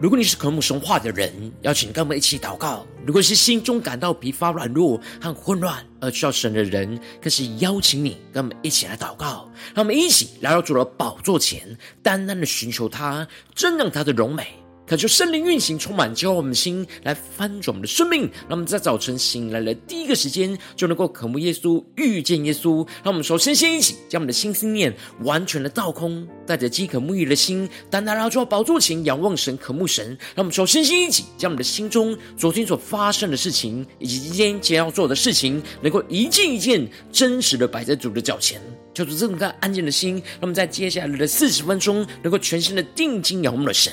如果你是渴慕神话的人，邀请跟我们一起祷告；如果是心中感到疲乏、软弱和混乱而需要神的人，更是邀请你跟我们一起来祷告。让我们一起来到主的宝座前，单单的寻求他，增长他的荣美。恳求圣灵运行，充满浇灌我们的心，来翻转我们的生命。让我们在早晨醒来的第一个时间，就能够渴慕耶稣，遇见耶稣。让我们首先先一起将我们的心思念完全的倒空，带着饥渴沐浴的心，单单来到宝座前仰望神，渴慕神。让我们首先先一起将我们的心中昨天所发生的事情，以及今天将要做的事情，能够一件一件真实的摆在主的脚前，求主这么个安静的心，让我们在接下来的四十分钟，能够全心的定睛仰望的神。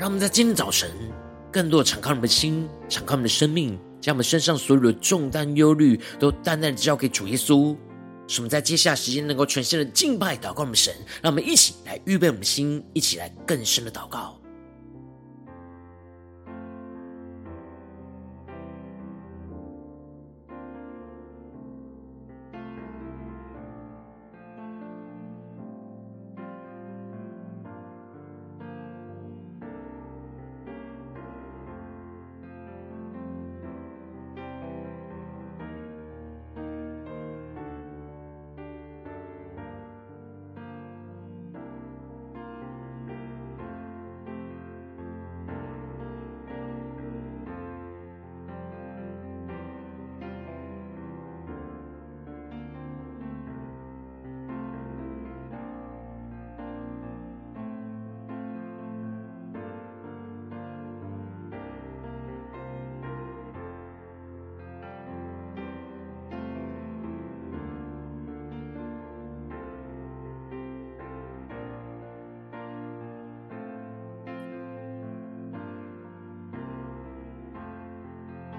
让我们在今天早晨，更多的敞开我们的心，敞开我们的生命，将我们身上所有的重担、忧虑，都淡淡的交给主耶稣。使我们在接下来时间能够全新的敬拜、祷告我们神。让我们一起来预备我们的心，一起来更深的祷告。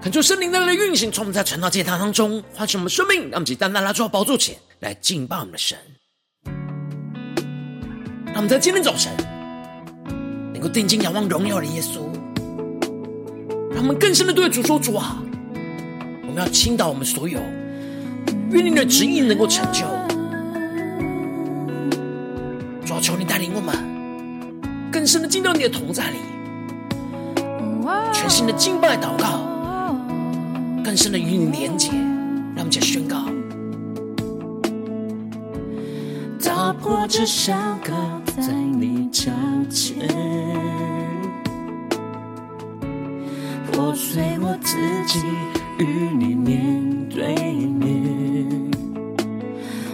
恳求圣灵的运行，从我们在晨祷祭坛当中唤醒我们生命，让我们以单单来到宝座前来敬拜我们的神。让我们在今天早晨能够定睛仰望荣耀的耶稣，让我们更深的对主说：“主啊，我们要倾倒我们所有，愿你的旨意能够成就。主啊，求你带领我们更深的进到你的同在里，全新的敬拜祷告。”更深的与你连接，让我们再宣告：打破这山高，在你脚前，破碎我自己，与你面对面。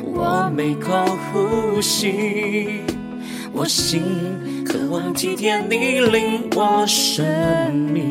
我每口呼吸，我心渴望体贴你令我生命，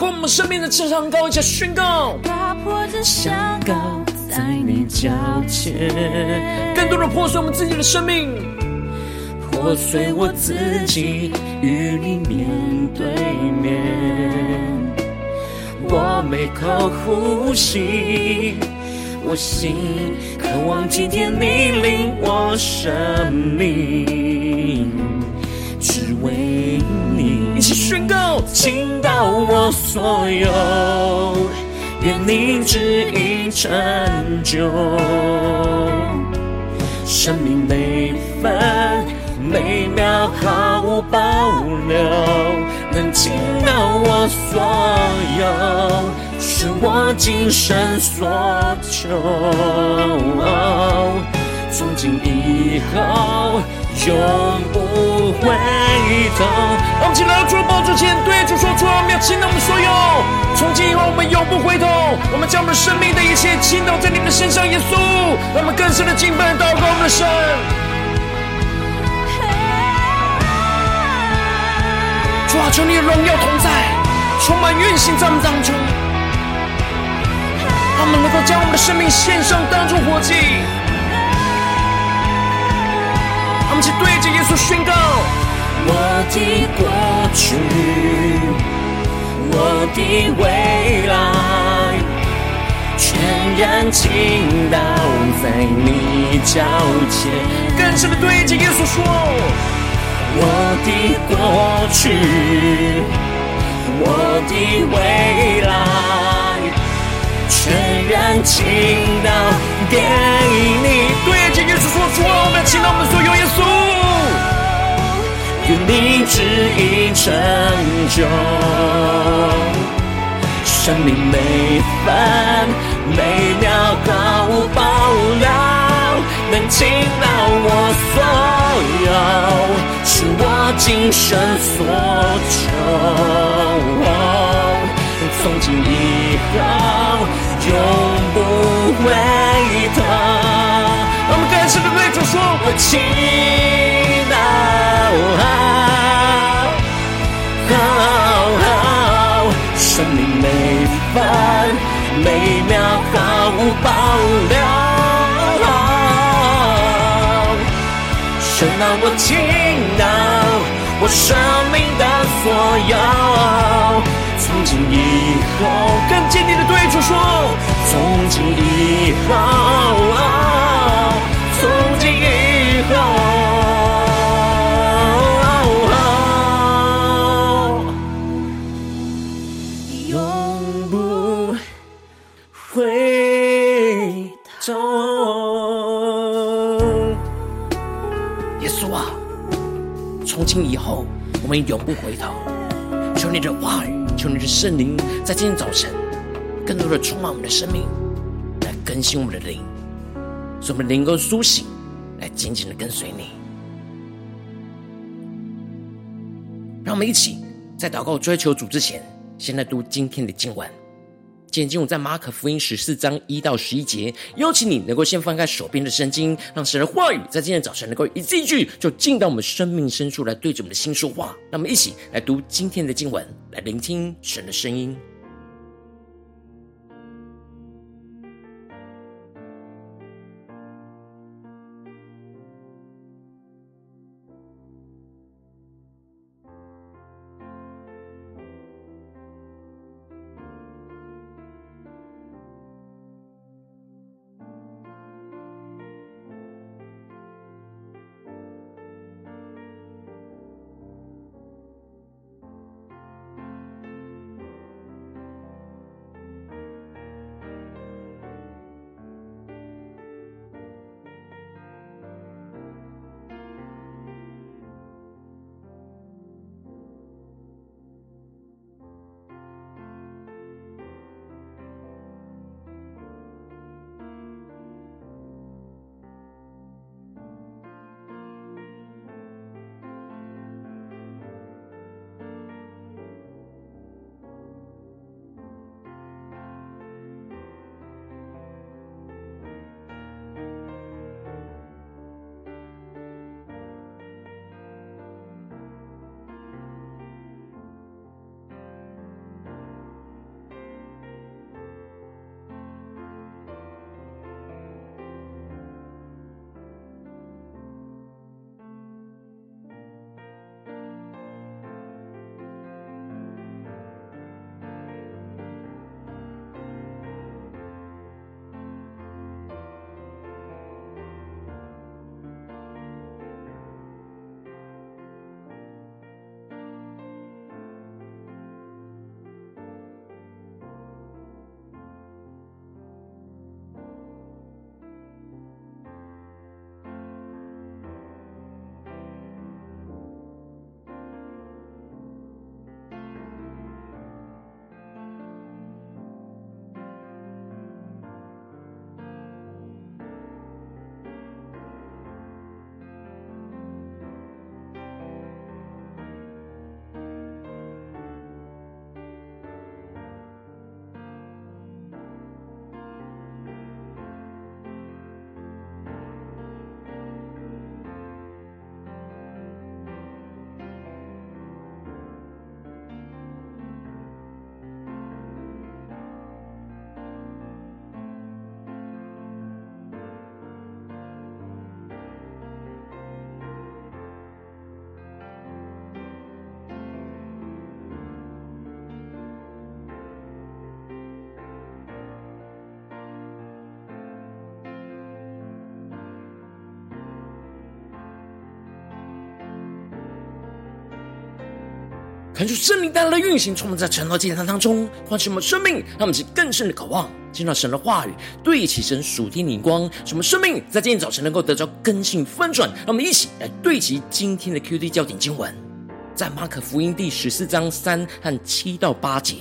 圣打开我们生命的翅膀，高一下宣告。打破这山高，在你脚前。更多的破碎我们自己的生命，破碎我自己，与你面对面。我每口呼吸，我心渴望今天你领我生命，只为。倾我所有，愿你旨意成就，生命每分每秒毫无保留，能倾倒我所有，是我今生所求。从今以后。永不回头。让我们起来，主的宝座前对主说：“主啊，我们要倾倒我们所有。从今以后，我们永不回头。我们将我们生命的一切倾倒在你们的身上，耶稣。让我们更深的敬拜、祷告我们的神。主啊，求你的荣耀同在，充满运行在我们当中。他们能够将我们的生命献上，当作活祭。”我们去对着耶稣宣告：我的过去，我的未来，全然倾倒在你脚前。更深的对着耶稣说：我的过去，我的未来，全然倾倒给你。对着耶稣说：主啊，我们要倾倒我们所有耶稣。愿你旨意成就，生命每分每秒毫无保留，能倾倒我所有，是我今生所求。从今以主说：我倾倒。生命每分每秒毫无保留，神啊，我倾倒我生命的所有，从今以后，更坚定的对主说，从今以后，我们永不回头。求你的话语，求你的圣灵，在今天早晨，更多的充满我们的生命，来更新我们的灵，使我们能够苏醒，来紧紧的跟随你。让我们一起在祷告追求主之前，先来读今天的经文。今天经文在马可福音十四章一到十一节，邀请你能够先翻开手边的圣经，让神的话语在今天早晨能够一字一句就进到我们生命深处来对着我们的心说话。那么一起来读今天的经文，来聆听神的声音。看出圣灵带来的运行，充满在晨祷祭坛当中，唤醒我们生命，让我们去更深的渴望，见到神的话语，对齐神属天灵光，使我们生命在今天早晨能够得到更新翻转。让我们一起来对齐今天的 QD 焦点经文，在马可福音第十四章三和七到八节，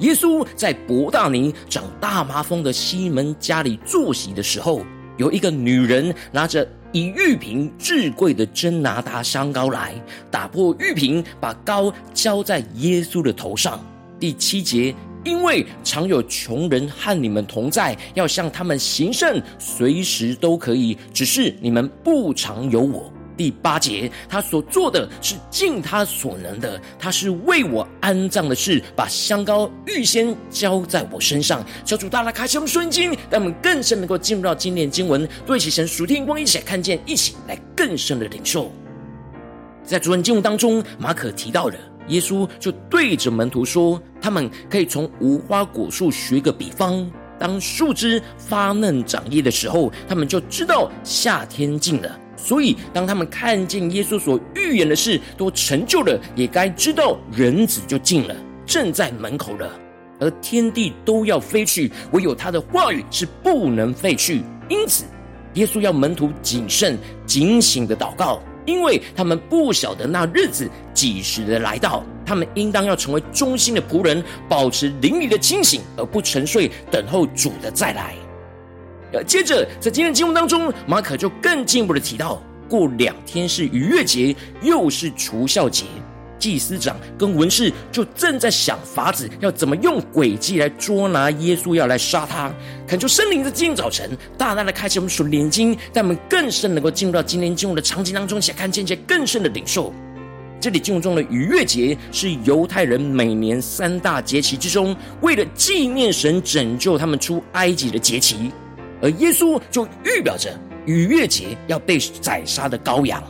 耶稣在伯大尼长大麻风的西门家里坐席的时候，有一个女人拿着。以玉瓶至贵的真拿达香膏来，打破玉瓶，把膏浇在耶稣的头上。第七节，因为常有穷人和你们同在，要向他们行善，随时都可以，只是你们不常有我。第八节，他所做的是尽他所能的，他是为我安葬的事，把香膏预先浇在我身上。小主大大开启我们顺经，让我们更深能够进入到今天经文，对齐神属天光，一起来看见，一起来更深的领受。在昨天经文当中，马可提到了耶稣就对着门徒说，他们可以从无花果树学个比方，当树枝发嫩长叶的时候，他们就知道夏天近了。所以，当他们看见耶稣所预言的事都成就了，也该知道人子就近了，正在门口了。而天地都要废去，唯有他的话语是不能废去。因此，耶稣要门徒谨慎、警醒的祷告，因为他们不晓得那日子几时的来到。他们应当要成为忠心的仆人，保持灵里的清醒，而不沉睡，等候主的再来。接着，在今天的经文当中，马可就更进一步的提到，过两天是逾越节，又是除酵节，祭司长跟文士就正在想法子，要怎么用诡计来捉拿耶稣，要来杀他。恳求圣灵在今天早晨大大的开启我们属灵眼睛，让我们更深能够进入到今天经文的场景当中，想看见一些更深的领受。这里经文中的逾越节是犹太人每年三大节期之中，为了纪念神拯救他们出埃及的节期。而耶稣就预表着逾越节要被宰杀的羔羊，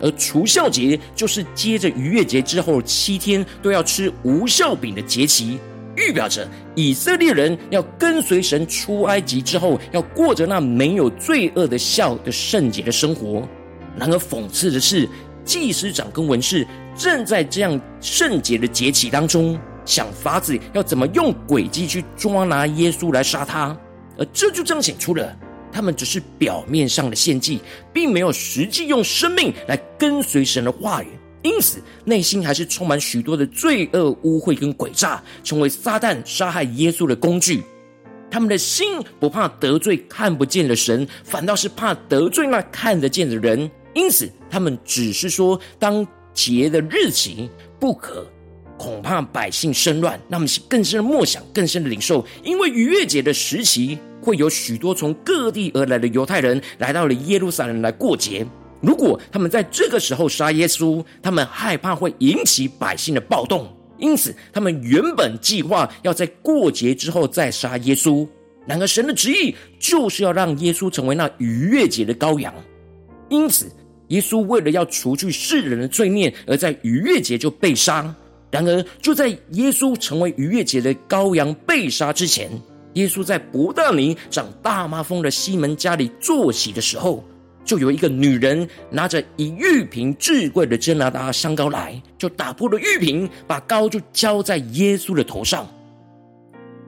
而除孝节就是接着逾越节之后七天都要吃无酵饼的节期，预表着以色列人要跟随神出埃及之后，要过着那没有罪恶的孝的圣洁的生活。然而讽刺的是，祭司长跟文士正在这样圣洁的节期当中，想法子要怎么用诡计去抓拿耶稣来杀他。而这就彰显出了他们只是表面上的献祭，并没有实际用生命来跟随神的话语，因此内心还是充满许多的罪恶、污秽跟诡诈，成为撒旦杀害耶稣的工具。他们的心不怕得罪看不见的神，反倒是怕得罪那看得见的人。因此，他们只是说当节的日期不可。恐怕百姓生乱，那么是更深的默想，更深的领受。因为逾越节的时期，会有许多从各地而来的犹太人来到了耶路撒冷来过节。如果他们在这个时候杀耶稣，他们害怕会引起百姓的暴动，因此他们原本计划要在过节之后再杀耶稣。然而神的旨意就是要让耶稣成为那逾越节的羔羊，因此耶稣为了要除去世人的罪孽，而在逾越节就被杀。然而，就在耶稣成为逾越节的羔羊被杀之前，耶稣在伯大尼长大麻风的西门家里坐席的时候，就有一个女人拿着以玉瓶至贵的真拿达香膏来，就打破了玉瓶，把膏就浇在耶稣的头上。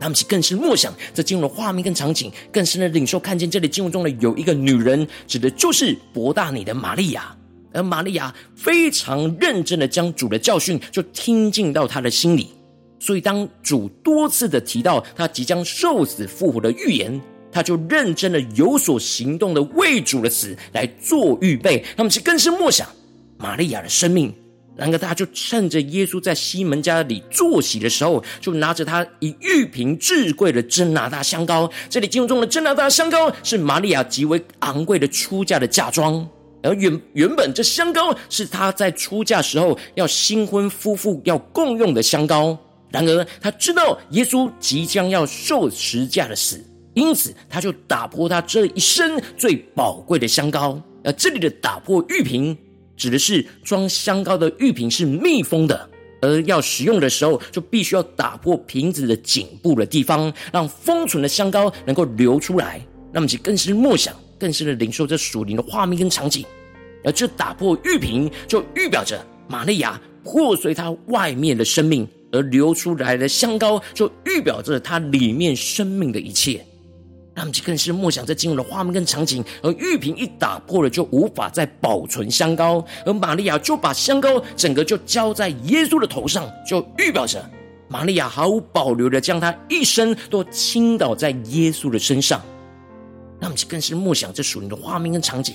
他们是更是默想，这进入了画面跟场景，更深的领受，看见这里进入中的有一个女人，指的就是伯大尼的玛利亚。而玛利亚非常认真的将主的教训就听进到他的心里，所以当主多次的提到他即将受死复活的预言，他就认真的有所行动的为主的死来做预备。他们是更深默想玛利亚的生命。然而，他就趁着耶稣在西门家里坐席的时候，就拿着他以玉瓶至贵的真拿大香膏。这里经文中的真拿大香膏是玛利亚极为昂贵的出嫁的嫁妆。而原原本这香膏是他在出嫁时候要新婚夫妇要共用的香膏，然而他知道耶稣即将要受十架的死，因此他就打破他这一生最宝贵的香膏。而这里的打破玉瓶，指的是装香膏的玉瓶是密封的，而要使用的时候就必须要打破瓶子的颈部的地方，让封存的香膏能够流出来。那么就更是默想。更深的领受这属灵的画面跟场景，而这打破玉瓶，就预表着玛利亚破碎它外面的生命，而流出来的香膏就预表着它里面生命的一切。他们更是默想这进入的画面跟场景，而玉瓶一打破了，就无法再保存香膏，而玛利亚就把香膏整个就浇在耶稣的头上，就预表着玛利亚毫无保留的将她一生都倾倒在耶稣的身上。他们更是默想这属灵的画面跟场景。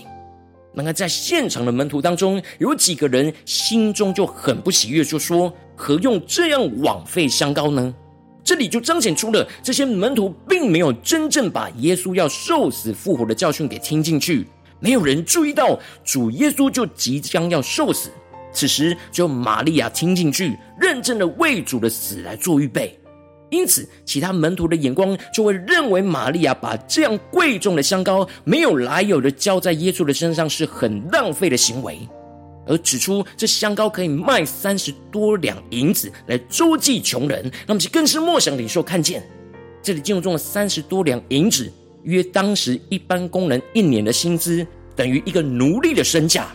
那么在现场的门徒当中，有几个人心中就很不喜悦，就说：“何用这样枉费香膏呢？”这里就彰显出了这些门徒并没有真正把耶稣要受死复活的教训给听进去，没有人注意到主耶稣就即将要受死。此时，只有玛利亚听进去，认真的为主的死来做预备。因此，其他门徒的眼光就会认为玛利亚把这样贵重的香膏没有来由的浇在耶稣的身上是很浪费的行为。而指出这香膏可以卖三十多两银子来周济穷人，那么其更是莫想领受看见，这里经文中的三十多两银子，约当时一般工人一年的薪资，等于一个奴隶的身价。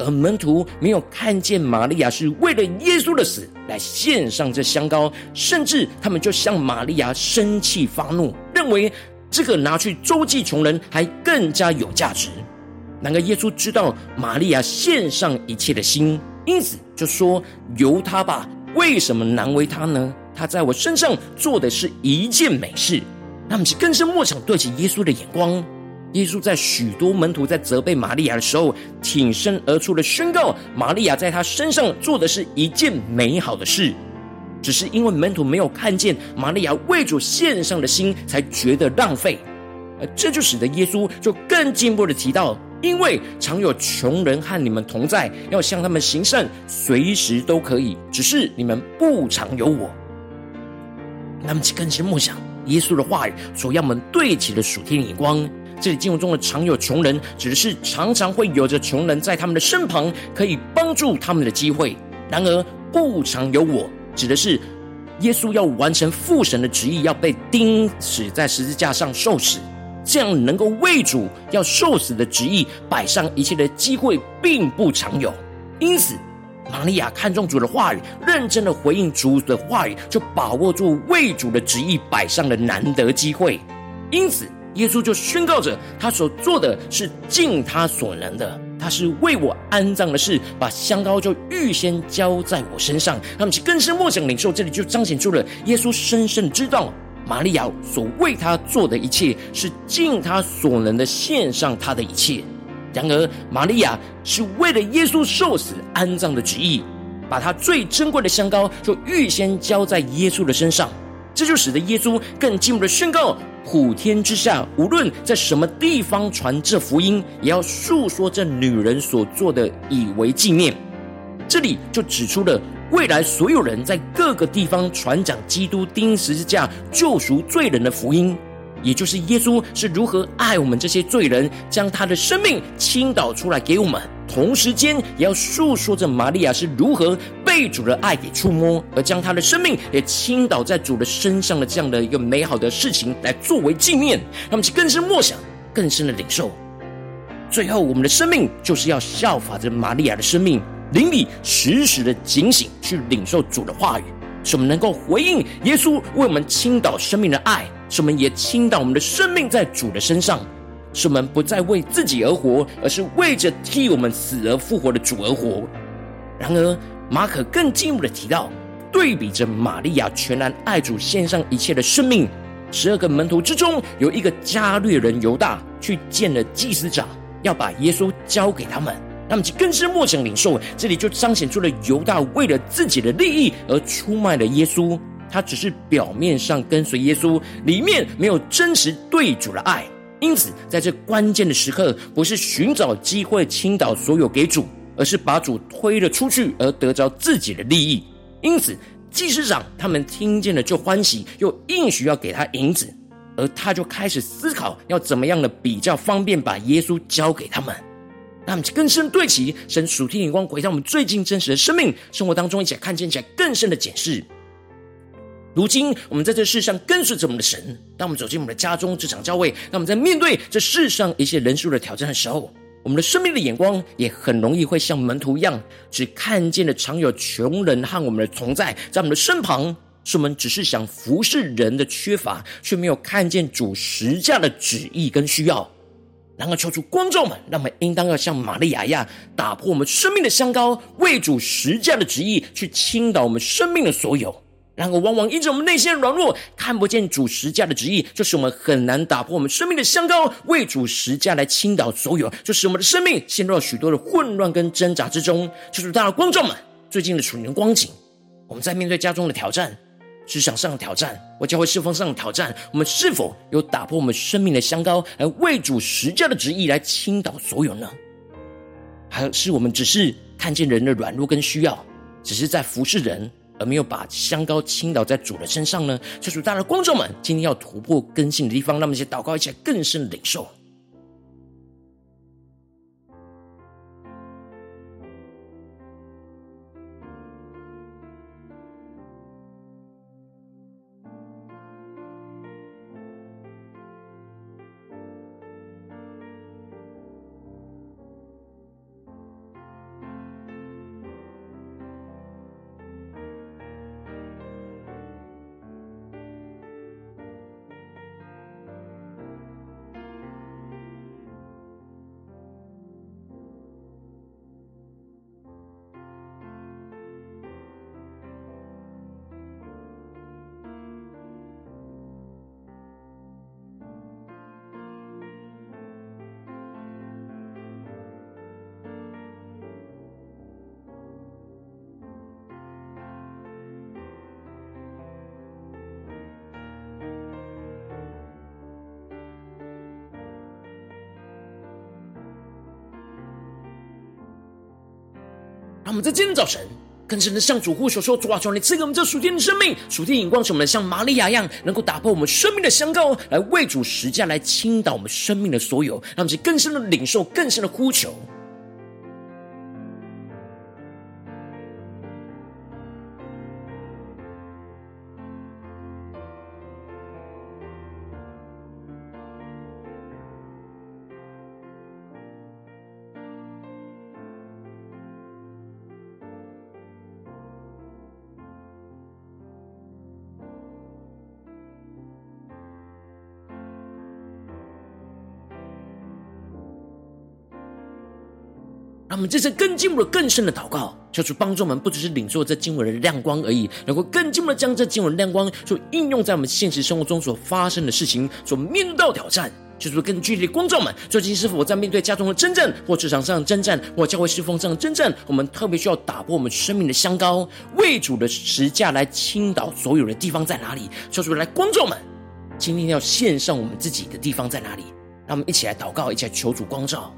而门徒没有看见玛利亚是为了耶稣的死来献上这香膏，甚至他们就向玛利亚生气发怒，认为这个拿去周济穷人还更加有价值。然而，耶稣知道玛利亚献上一切的心，因此就说：“由他吧，为什么难为他呢？他在我身上做的是一件美事。”那么，是更深默想对起耶稣的眼光。耶稣在许多门徒在责备玛利亚的时候，挺身而出的宣告：玛利亚在他身上做的是一件美好的事。只是因为门徒没有看见玛利亚为主献上的心，才觉得浪费。而这就使得耶稣就更进一步的提到。因为常有穷人和你们同在，要向他们行善，随时都可以。只是你们不常有我。那么，更深默想耶稣的话语所要我们对齐的属天眼光。这里经文中的常有穷人，指的是常常会有着穷人在他们的身旁，可以帮助他们的机会。然而，不常有我，指的是耶稣要完成父神的旨意，要被钉死在十字架上受死。这样能够为主要受死的旨意摆上一切的机会，并不常有。因此，玛利亚看中主的话语，认真的回应主的话语，就把握住为主的旨意摆上了难得机会。因此，耶稣就宣告着，他所做的是尽他所能的，他是为我安葬的事，把香膏就预先浇在我身上。他们去更深默想领受，这里就彰显出了耶稣深深知道。玛利亚所为他做的一切，是尽他所能的献上他的一切。然而，玛利亚是为了耶稣受死安葬的旨意，把他最珍贵的香膏就预先浇在耶稣的身上。这就使得耶稣更进一步的宣告：普天之下，无论在什么地方传这福音，也要述说这女人所做的，以为纪念。这里就指出了。未来所有人在各个地方传讲基督钉十字架救赎罪人的福音，也就是耶稣是如何爱我们这些罪人，将他的生命倾倒出来给我们。同时间，也要诉说着玛利亚是如何被主的爱给触摸，而将他的生命也倾倒在主的身上的这样的一个美好的事情，来作为纪念。那么，其更深默想，更深的领受。最后，我们的生命就是要效法着玛利亚的生命。灵里时时的警醒，去领受主的话语，使我们能够回应耶稣为我们倾倒生命的爱，使我们也倾倒我们的生命在主的身上，使我们不再为自己而活，而是为着替我们死而复活的主而活。然而，马可更进一步的提到，对比着玛利亚全然爱主、献上一切的生命，十二个门徒之中有一个加略人犹大去见了祭司长，要把耶稣交给他们。那么，其更是默想领受，这里就彰显出了犹大为了自己的利益而出卖了耶稣。他只是表面上跟随耶稣，里面没有真实对主的爱。因此，在这关键的时刻，不是寻找机会倾倒所有给主，而是把主推了出去，而得着自己的利益。因此，祭司长他们听见了就欢喜，又应许要给他银子，而他就开始思考要怎么样的比较方便把耶稣交给他们。让我们更深对齐神属天眼光，回到我们最近真实的生命生活当中，一起来看见起来更深的解释。如今我们在这世上跟随着我们的神，当我们走进我们的家中、职场、教会，那我们在面对这世上一些人数的挑战的时候，我们的生命的眼光也很容易会像门徒一样，只看见了常有穷人和我们的同在，在我们的身旁，是我们只是想服侍人的缺乏，却没有看见主十架的旨意跟需要。然而，求主观众们，让我们应当要像玛利亚一样，打破我们生命的香膏，为主十架的旨意去倾倒我们生命的所有。然而，往往因着我们内心的软弱，看不见主实价的旨意，就是我们很难打破我们生命的香膏，为主实价来倾倒所有，就使我们的生命陷入了许多的混乱跟挣扎之中。就是大家观众们最近的属灵光景，我们在面对家中的挑战、职场上的挑战、或教会侍奉上的挑战，我们是否有打破我们生命的香膏，来为主实价的旨意来倾倒所有呢？还是我们只是看见人的软弱跟需要，只是在服侍人？而没有把香膏倾倒在主的身上呢？求主，大的观众们，今天要突破更新的地方，让我们一起祷告，一起更深的领受。让我们在今天早晨更深的向主呼求说：“主啊，求你赐给我们这属天的生命，属天眼光，使我们像玛利亚一样，能够打破我们生命的香膏，来为主施价，来倾倒我们生命的所有。让我们去更深的领受，更深的呼求。”让我们这次更进一步的、更深的祷告，求主帮助我们，不只是领受这经文的亮光而已，能够更进一步的将这经文的亮光，所应用在我们现实生活中所发生的事情，所面对到挑战。求主更具体的光照们，最近是否在面对家中的征战，或职场上的征战，或教会侍奉上的征战？我们特别需要打破我们生命的香膏，为主的十架来倾倒所有的地方在哪里？求主来光照们，今天要献上我们自己的地方在哪里？让我们一起来祷告，一起来求主光照。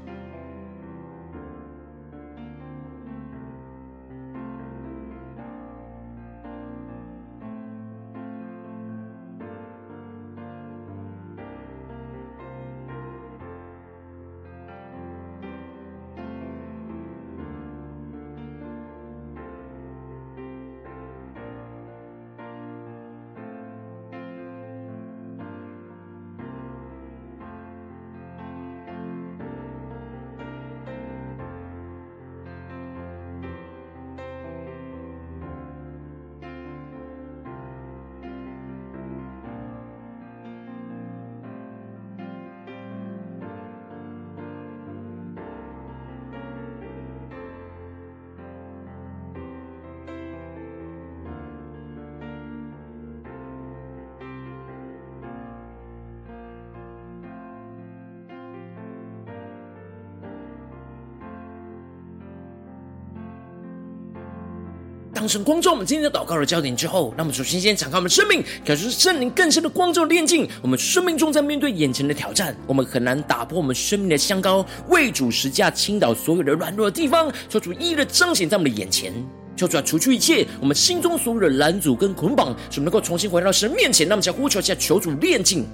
当神光照我们今天的祷告的焦点之后，那么首先先敞开我们生命，感受圣灵更深的光照炼净。我们生命中在面对眼前的挑战，我们很难打破我们生命的香膏，为主十架倾倒所有的软弱的地方，求主一一的彰显在我们的眼前，求主要除去一切我们心中所有的拦阻跟捆绑，使我们能够重新回到神面前。那么，再呼求一下，求主炼净。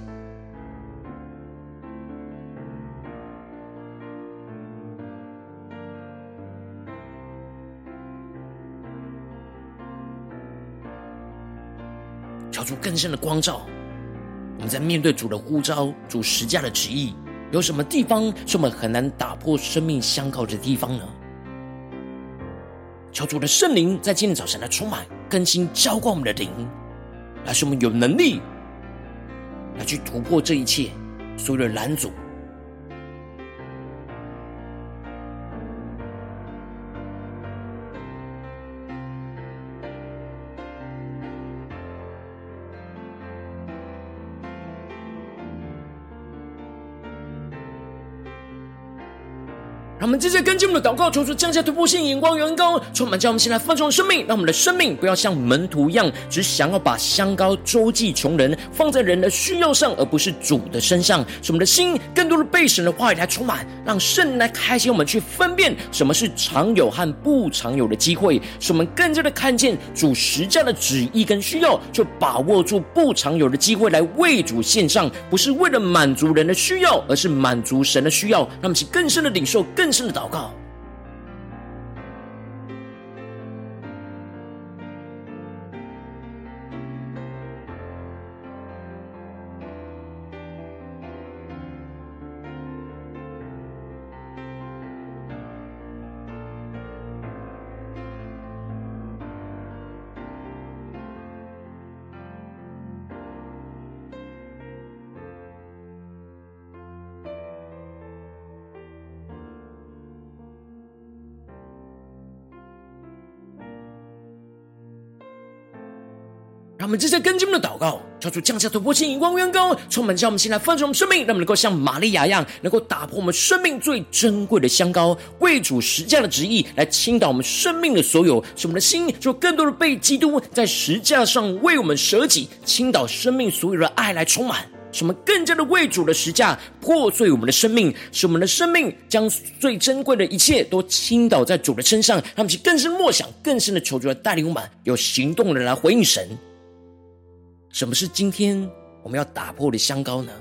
更深的光照，我们在面对主的呼召、主十架的旨意，有什么地方是我们很难打破生命相靠的地方呢？求主的圣灵在今天早晨来充满、更新、浇灌我们的灵，来使我们有能力来去突破这一切所有的拦阻。我们接着跟进我们的祷告，求主降下突破性眼光，远高充满，将我们现在丰盛的生命，让我们的生命不要像门徒一样，只想要把香膏周济穷人，放在人的需要上，而不是主的身上。使我们的心更多的被神的话语来充满，让圣灵来开启我们去分辨什么是常有和不常有的机会，使我们更加的看见主实价的旨意跟需要，就把握住不常有的机会来为主献上，不是为了满足人的需要，而是满足神的需要。让我们更深的领受更。是祷告。我们接着跟进我们的祷告，求主降下突破性、眼光、远高，充满将我们现在丰盛我们生命，让我们能够像玛利亚一样，能够打破我们生命最珍贵的香膏，为主实价的旨意来倾倒我们生命的所有，使我们的心就更多的被基督在实架上为我们舍己，倾倒生命所有的爱来充满，使我们更加的为主的实价破碎我们的生命，使我们的生命将最珍贵的一切都倾倒在主的身上，让我们去更深默想，更深的求主来带领我们有行动的来回应神。什么是今天我们要打破的香膏呢？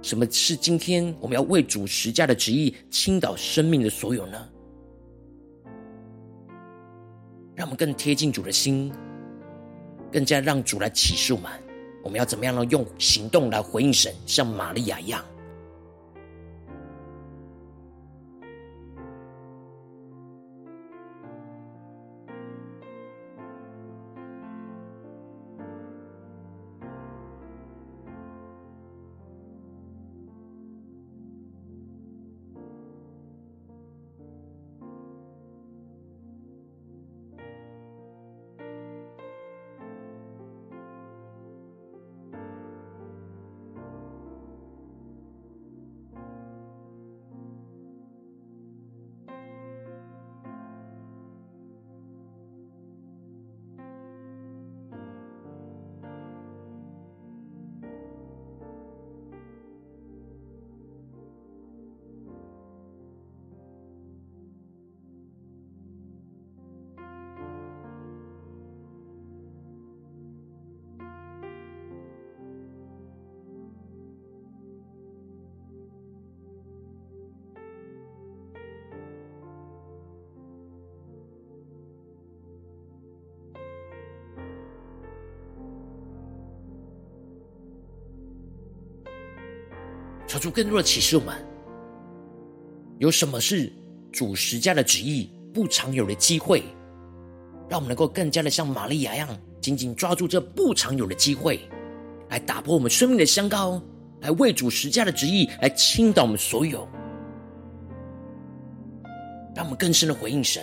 什么是今天我们要为主持家的旨意倾倒生命的所有呢？让我们更贴近主的心，更加让主来启示我们，我们要怎么样呢？用行动来回应神，像玛利亚一样。求主更多的启示我们，有什么是主十家的旨意不常有的机会，让我们能够更加的像玛利亚一样，紧紧抓住这不常有的机会，来打破我们生命的香膏，来为主十家的旨意来倾倒我们所有，让我们更深的回应神。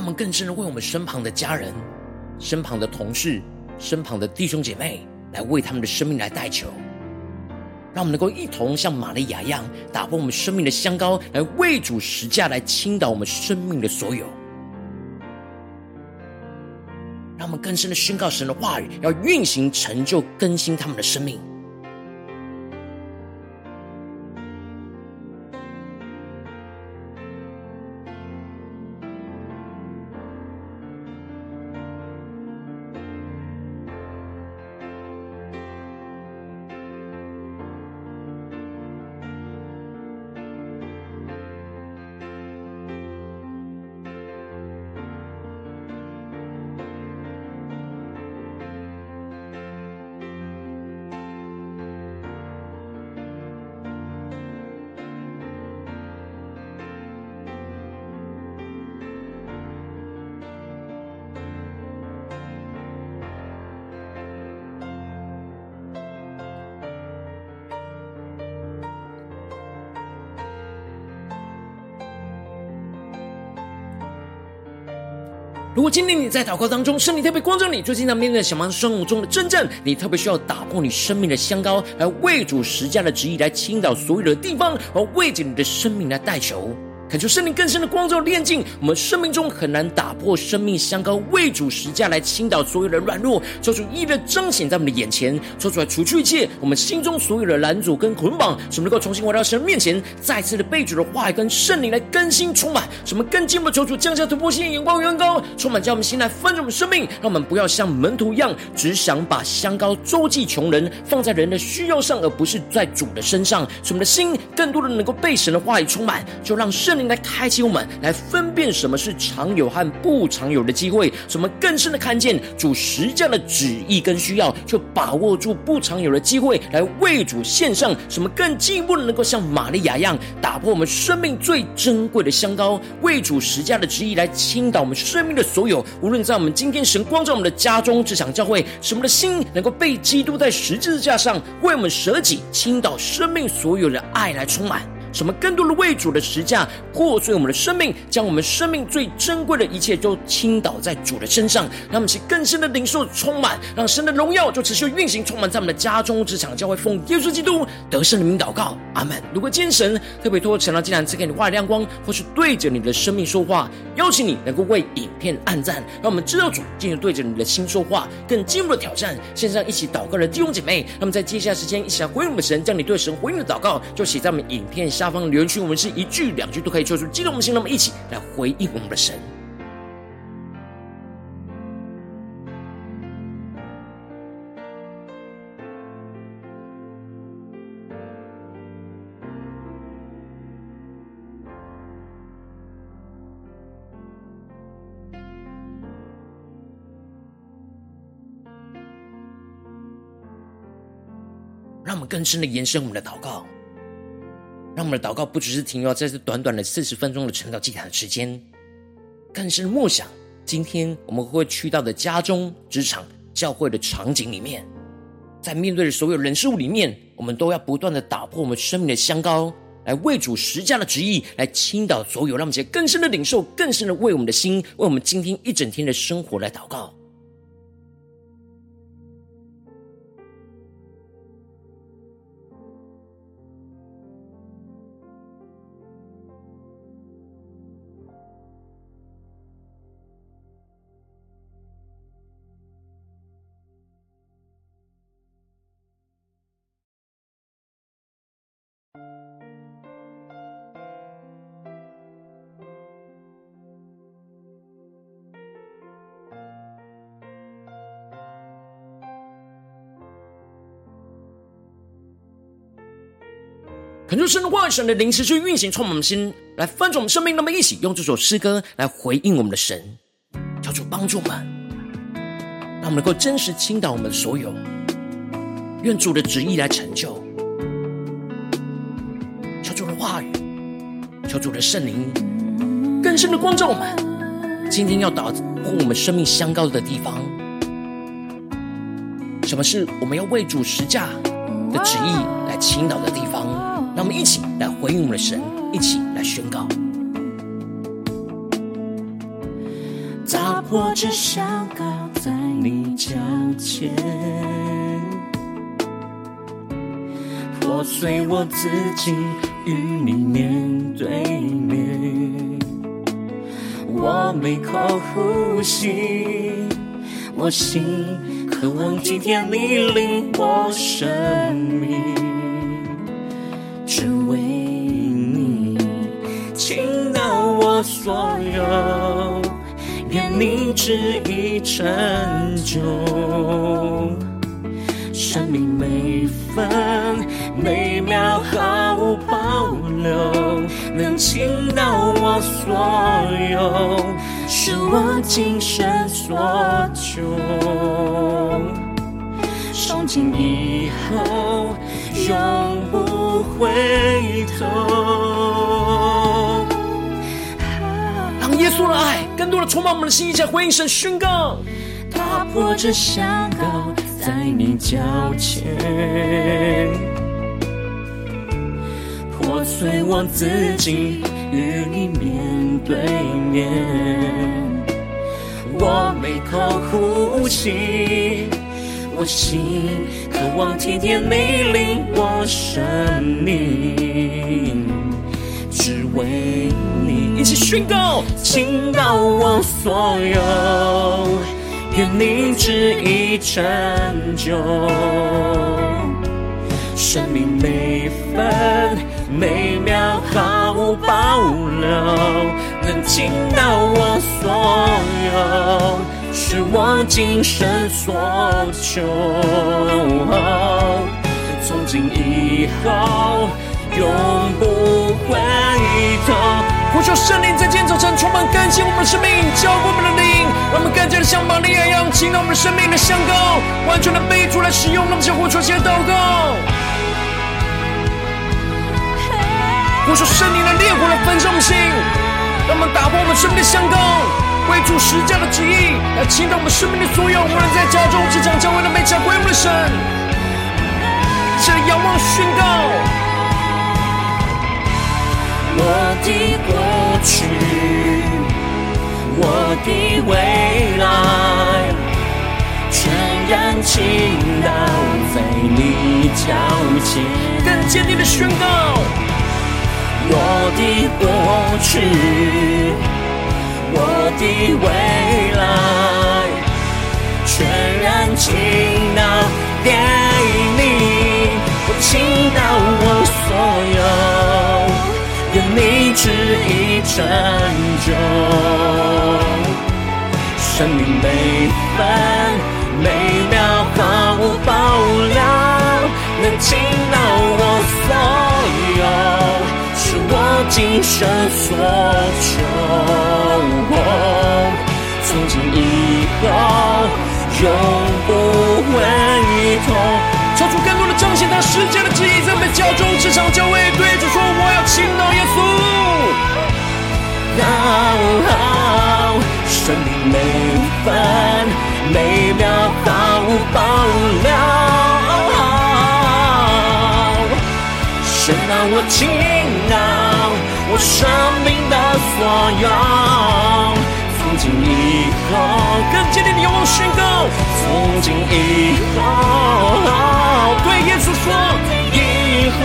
让我们更深的为我们身旁的家人、身旁的同事、身旁的弟兄姐妹，来为他们的生命来代求。让我们能够一同像玛利亚一样，打破我们生命的香膏，来为主十架，来倾倒我们生命的所有。让我们更深的宣告神的话语，要运行、成就、更新他们的生命。如果今天你在祷告当中，圣灵特别光照你，最近在面对小忙生活中的真正，你特别需要打破你生命的香膏，来为主十架的旨意来倾倒所有的地方，而为着你的生命来代求。恳求圣灵更深的光照炼净我们生命中很难打破生命香膏为主实价来倾倒所有的软弱，求主一的彰显在我们的眼前，说出来除去一切我们心中所有的拦阻跟捆绑，使我们能够重新回到神面前，再次的被主的话语跟圣灵来更新充满，什么更进一步求主降下突破性眼光远高，充满叫我们心来分着我们生命，让我们不要像门徒一样，只想把香膏周济穷人，放在人的需要上，而不是在主的身上，使我们的心更多的能够被神的话语充满，就让圣。来开启我们，来分辨什么是常有和不常有的机会，什么更深的看见主十架的旨意跟需要，就把握住不常有的机会，来为主献上什么更进一步的，能够像玛利亚一样，打破我们生命最珍贵的香膏，为主十架的旨意来倾倒我们生命的所有。无论在我们今天神光照我们的家中，这场教会，什么的心能够被基督在十字架上为我们舍己，倾倒生命所有的爱来充满。什么更多的为主的十架破碎我们的生命，将我们生命最珍贵的一切都倾倒在主的身上，让我们去更深的领受充满，让神的荣耀就持续运行充满在我们的家中、职场、教会，奉耶稣基督得胜的名祷告，阿门。如果今天神特别透过晨祷祭坛赐给你话亮光，或是对着你的生命说话，邀请你能够为影片按赞，让我们知道主进入对着你的心说话，更进一步的挑战。线上一起祷告的弟兄姐妹，那么在接下来时间一起来回应我们神，将你对神回应的祷告就写在我们影片下方留言区，我们是一句两句都可以说出激动我们心，那么一起来回应我们的神。让我们更深的延伸我们的祷告。让我们的祷告不只是停留在这短短的四十分钟的晨祷祭坛的时间，更是默想今天我们会去到的家中、职场、教会的场景里面，在面对的所有人事物里面，我们都要不断的打破我们生命的香膏，来为主十架的旨意来倾倒所有，让我们更深的领受，更深的为我们的心，为我们今天一整天的生活来祷告。恳求神的话语、神的灵持续运行，充满我们心，来翻转我们生命。那么，一起用这首诗歌来回应我们的神，求主帮助我们，让我们能够真实倾倒我们所有，愿主的旨意来成就。求主的话语，求主的圣灵更深的光照我们。今天要打破我们生命香膏的地方，什么是我们要为主十架的旨意来倾倒的地方？让我们一起来回应我们的神，一起来宣告。破这香膏在你脚前，破碎我自己与你面对面。我每口呼吸，我心渴望今天你领我生命，只为你倾倒我所有，愿你旨意成就，生命每分每秒毫无保留，能倾倒我所有，是我今生所求。从今以后，永不回头。让耶稣的爱更多的充满我们的心，一起回应神宣告：踏破这香膏在你脚前。破碎我自己，与你面对面。我每口呼吸，我心渴望天天你领我生命，只为你。一起宣告，倾倒我所有，愿你旨意成就，生命每分。每秒毫无保留，能倾倒我所有，是我今生所求。从今以后，永不回头。呼求圣灵在今天早晨充满更新我们的生命，浇灌我们的灵，让我们更加的像玛利亚一样，倾倒我们生命的香膏，完全的被主来使用。让我们向呼求，先祷告。呼求圣灵的烈火来焚烧我们心，让我们打破我们生命的香膏，为主十架的旨意来倾倒我们生命的所有。无论在家中、职场、教会的每家归我们的神，这仰望宣告：我的过去，我的未来，全然倾倒在你脚前，更坚定的宣告。我的过去，我的未来，全然倾倒给你，我倾倒我所有，愿你旨意成就，生命每分每秒毫无保留，能倾倒我所有。我今生所求，从今以后永不回头。超出更多的彰显他世界的旨意，在我们家中、职场、教会，对着说：我要倾倒耶稣。好，生命每分每秒我倾倒我生命的所有，从今以后，更坚定的勇望宣告，从今以后，对耶稣说，以后，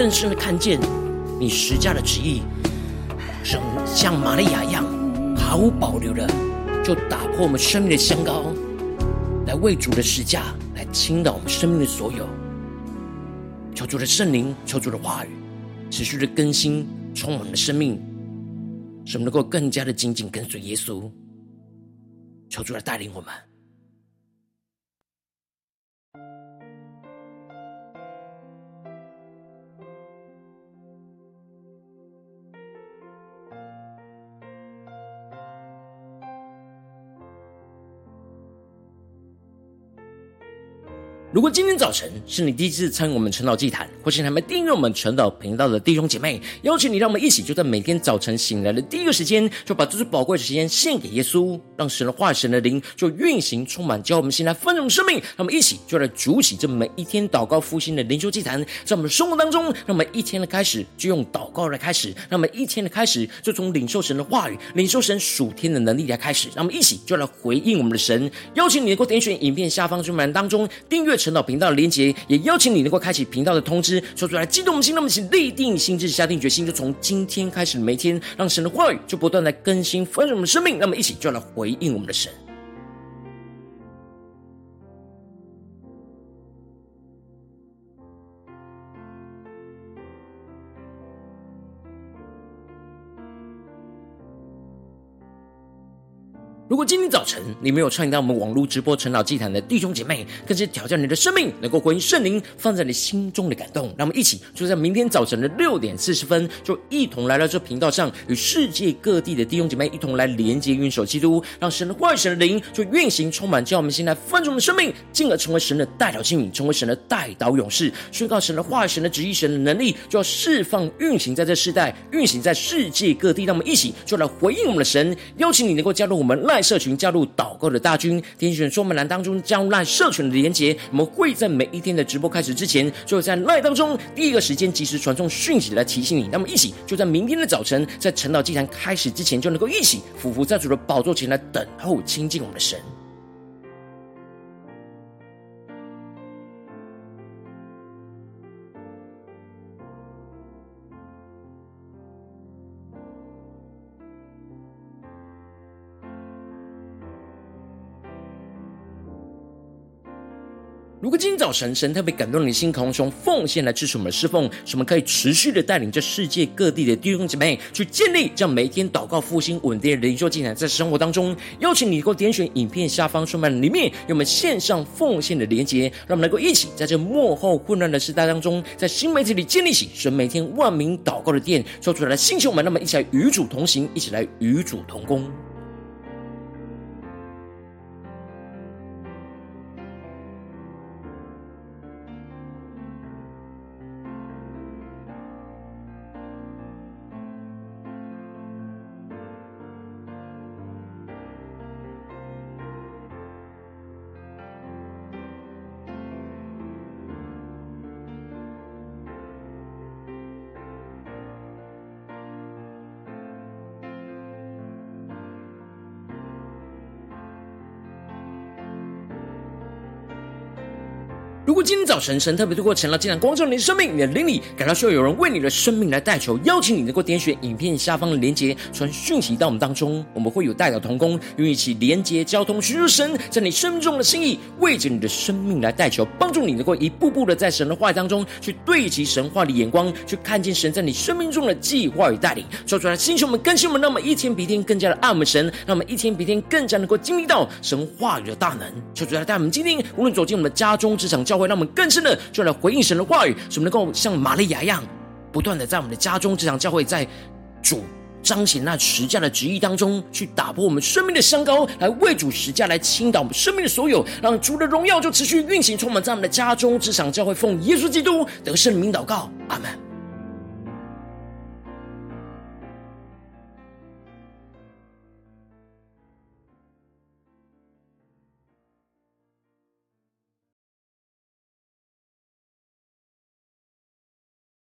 更深的看见你实价的旨意，像像玛利亚一样毫无保留的就打破我们生命的香膏，来为主的实价来倾倒我们生命的所有。求主的圣灵，求主的话语，持续的更新充满了生命，使我们能够更加的紧紧跟随耶稣。求主来带领我们。如果今天早晨是你第一次参与我们晨祷祭坛，或是还没订阅我们晨祷频道的弟兄姐妹，邀请你，让我们一起就在每天早晨醒来的第一个时间，就把这最宝贵的时间献给耶稣，让神的话语、神的灵就运行充满，教我们现在丰盛生命。让我们一起就来主起这每一天祷告复兴的灵修祭坛，在我们生活当中，让我们一天的开始就用祷告来开始，让我们一天的开始就从领受神的话语、领受神属天的能力来开始。让我们一起就来回应我们的神。邀请你能够点选影片下方说明栏当中订阅。陈祷频道的连结，也邀请你能够开启频道的通知，说出来激动我们心，那么请立定心志，下定决心，就从今天开始，每天让神的话语就不断来更新丰盛我们的生命，那么一起就要来回应我们的神。果今天早晨你没有参与到我们网络直播晨祷祭坛的弟兄姐妹，更是挑战你的生命，能够回应圣灵放在你心中的感动。让我们一起就在明天早晨的六点四十分，就一同来到这频道上，与世界各地的弟兄姐妹一同来连接、运手基督，让神的话语、神的灵就运行充满，叫我们现在丰盛的生命，进而成为神的代祷器皿，成为神的代祷勇士，宣告神的话语、神的旨意、神的能力，就要释放、运行在这世代，运行在世界各地。让我们一起就来回应我们的神，邀请你能够加入我们赖社群加入祷告的大军，天选说明栏当中加入赖社群的连结。我们会在每一天的直播开始之前，就会在赖当中第一个时间及时传送讯息来提醒你。那么一起就在明天的早晨，在晨祷祭坛开始之前，就能够一起俯伏在主的宝座前来等候亲近我们的神。如果今天早晨神特别感动你的心，渴望用奉献来支持我们的侍奉，使我们可以持续的带领这世界各地的弟兄姐妹去建立这样每一天祷告复兴稳定的灵修进展，在生活当中，邀请你能够点选影片下方说明里面有我们线上奉献的连结，让我们能够一起在这幕后混乱的时代当中，在新媒体里建立起神每天万名祷告的殿，说出来的星球们，那么一起来与主同行，一起来与主同工。如果今天早晨神特别透过晨祷祭坛光照你的生命，你的灵里感到需要有人为你的生命来代求，邀请你能够点选影片下方的连结，传讯息到我们当中，我们会有代表同工，与一起连结交通，寻求神在你生命中的心意，为着你的生命来代求，帮助你能够一步步的在神的话语当中去对齐神话的眼光，去看见神在你生命中的计划与带领。说出来，星球们更新我们，让我们一天比一天更加的爱我们神，让我们一天比一天更加能够经历到神话语的大能。说出来，带我们今天无论走进我们的家中、职场、教会。让我们更深的就来回应神的话语，使我们能够像玛利亚一样，不断的在我们的家中、这场教会，在主彰显那十架的旨意当中，去打破我们生命的香膏，来为主十架来倾倒我们生命的所有，让主的荣耀就持续运行，充满在我们的家中、这场教会，奉耶稣基督得圣名祷告，阿门。